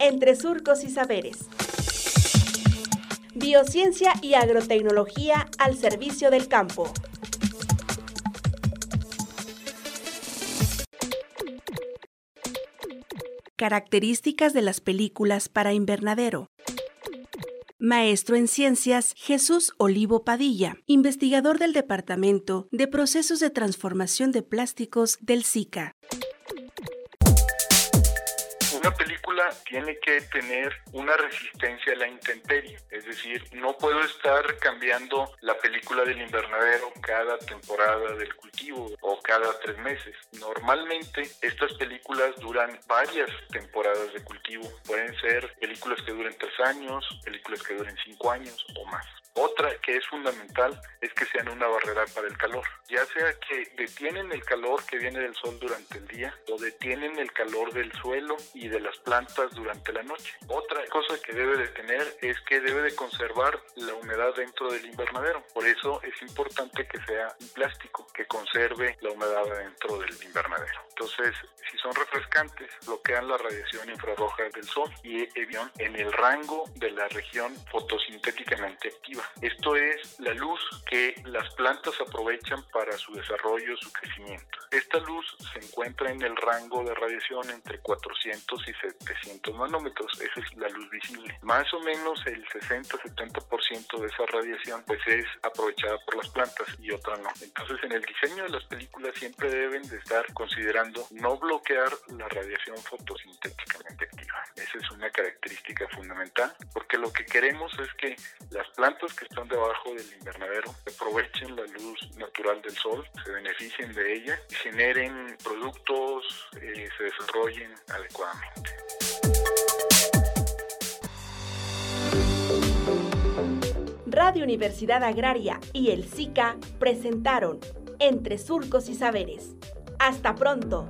entre surcos y saberes. Biociencia y agrotecnología al servicio del campo. Características de las películas para invernadero. Maestro en Ciencias Jesús Olivo Padilla, investigador del Departamento de Procesos de Transformación de Plásticos del SICA. Una película tiene que tener una resistencia a la intemperie, es decir, no puedo estar cambiando la película del invernadero cada temporada del cultivo o cada tres meses. Normalmente estas películas duran varias temporadas de cultivo, pueden ser películas que duren tres años, películas que duren cinco años o más. Otra que es fundamental es que sean una barrera para el calor, ya sea que detienen el calor que viene del sol durante el día o detienen el calor del suelo y de las plantas durante la noche. Otra cosa que debe de tener es que debe de conservar la humedad dentro del invernadero. Por eso es importante que sea un plástico que conserve la humedad dentro del invernadero. Entonces, si son refrescantes, bloquean la radiación infrarroja del sol y evitan en el rango de la región fotosintéticamente activa. Esto es la luz que las plantas aprovechan para su desarrollo, su crecimiento. Esta luz se encuentra en el rango de radiación entre 400 y 700 nanómetros. Esa es la luz visible. Más o menos el 60-70% de esa radiación pues es aprovechada por las plantas y otra no. Entonces en el diseño de las películas siempre deben de estar considerando no bloquear la radiación fotosintéticamente activa. Esa es una característica fundamental porque lo que queremos es que las plantas que están debajo del invernadero aprovechen la luz natural del sol, se beneficien de ella y generen productos, eh, se desarrollen adecuadamente. Radio Universidad Agraria y el SICA presentaron Entre Surcos y Saberes. Hasta pronto.